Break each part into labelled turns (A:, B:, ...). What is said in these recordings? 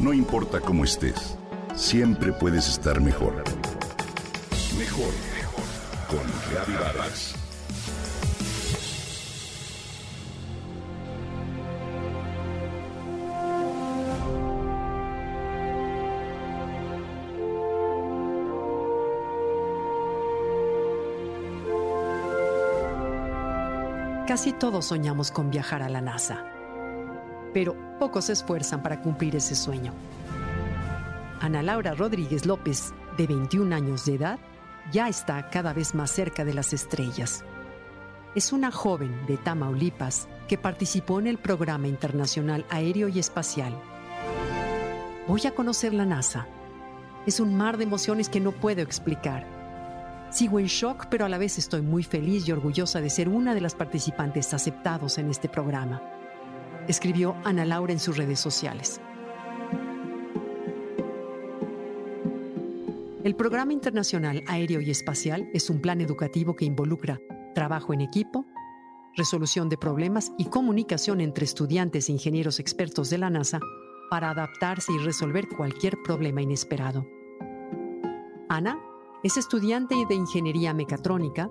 A: No importa cómo estés, siempre puedes estar mejor. Mejor, mejor. Con Reavivadas.
B: Casi todos soñamos con viajar a la NASA, pero pocos se esfuerzan para cumplir ese sueño. Ana Laura Rodríguez López, de 21 años de edad, ya está cada vez más cerca de las estrellas. Es una joven de Tamaulipas que participó en el programa internacional aéreo y espacial. Voy a conocer la NASA. Es un mar de emociones que no puedo explicar Sigo en shock, pero a la vez estoy muy feliz y orgullosa de ser una de las participantes aceptados en este programa, escribió Ana Laura en sus redes sociales. El Programa Internacional Aéreo y Espacial es un plan educativo que involucra trabajo en equipo, resolución de problemas y comunicación entre estudiantes e ingenieros expertos de la NASA para adaptarse y resolver cualquier problema inesperado. Ana es estudiante de ingeniería mecatrónica,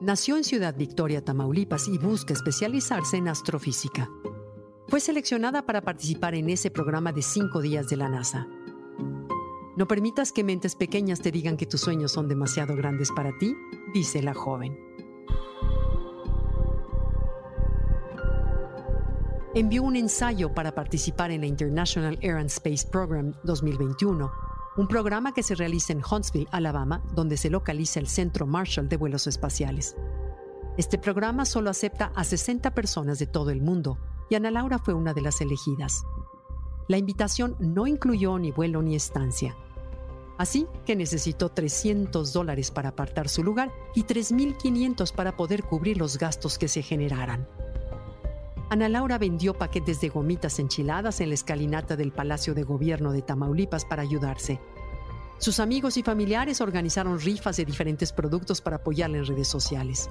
B: nació en Ciudad Victoria, Tamaulipas y busca especializarse en astrofísica. Fue seleccionada para participar en ese programa de cinco días de la NASA. No permitas que mentes pequeñas te digan que tus sueños son demasiado grandes para ti, dice la joven. Envió un ensayo para participar en la International Air and Space Program 2021 un programa que se realiza en Huntsville, Alabama, donde se localiza el Centro Marshall de Vuelos Espaciales. Este programa solo acepta a 60 personas de todo el mundo y Ana Laura fue una de las elegidas. La invitación no incluyó ni vuelo ni estancia. Así que necesitó 300 dólares para apartar su lugar y 3.500 para poder cubrir los gastos que se generaran. Ana Laura vendió paquetes de gomitas enchiladas en la escalinata del Palacio de Gobierno de Tamaulipas para ayudarse. Sus amigos y familiares organizaron rifas de diferentes productos para apoyarla en redes sociales.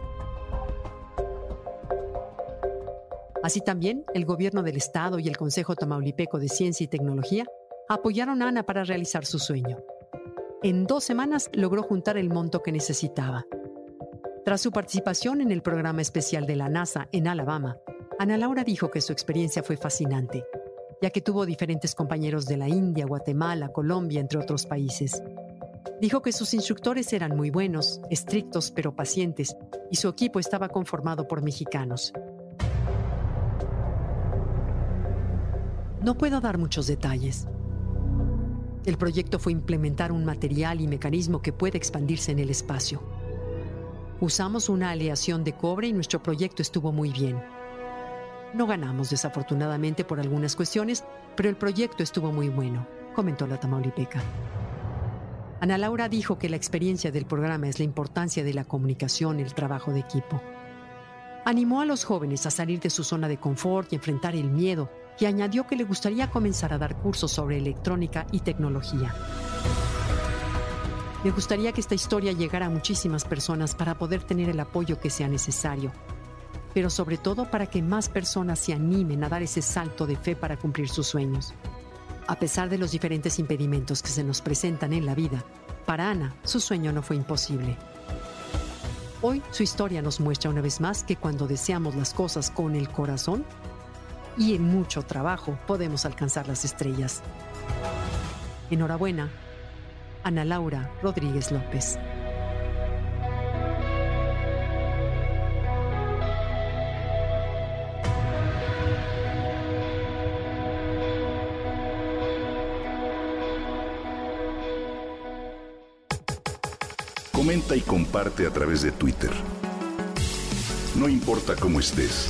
B: Así también, el gobierno del estado y el Consejo Tamaulipeco de Ciencia y Tecnología apoyaron a Ana para realizar su sueño. En dos semanas logró juntar el monto que necesitaba. Tras su participación en el programa especial de la NASA en Alabama, Ana Laura dijo que su experiencia fue fascinante, ya que tuvo diferentes compañeros de la India, Guatemala, Colombia, entre otros países. Dijo que sus instructores eran muy buenos, estrictos pero pacientes, y su equipo estaba conformado por mexicanos. No puedo dar muchos detalles. El proyecto fue implementar un material y mecanismo que puede expandirse en el espacio. Usamos una aleación de cobre y nuestro proyecto estuvo muy bien. No ganamos desafortunadamente por algunas cuestiones, pero el proyecto estuvo muy bueno, comentó la Tamaulipeca. Ana Laura dijo que la experiencia del programa es la importancia de la comunicación el trabajo de equipo. Animó a los jóvenes a salir de su zona de confort y enfrentar el miedo y añadió que le gustaría comenzar a dar cursos sobre electrónica y tecnología. Me gustaría que esta historia llegara a muchísimas personas para poder tener el apoyo que sea necesario pero sobre todo para que más personas se animen a dar ese salto de fe para cumplir sus sueños. A pesar de los diferentes impedimentos que se nos presentan en la vida, para Ana su sueño no fue imposible. Hoy su historia nos muestra una vez más que cuando deseamos las cosas con el corazón y en mucho trabajo podemos alcanzar las estrellas. Enhorabuena, Ana Laura Rodríguez López.
A: Comenta y comparte a través de Twitter. No importa cómo estés,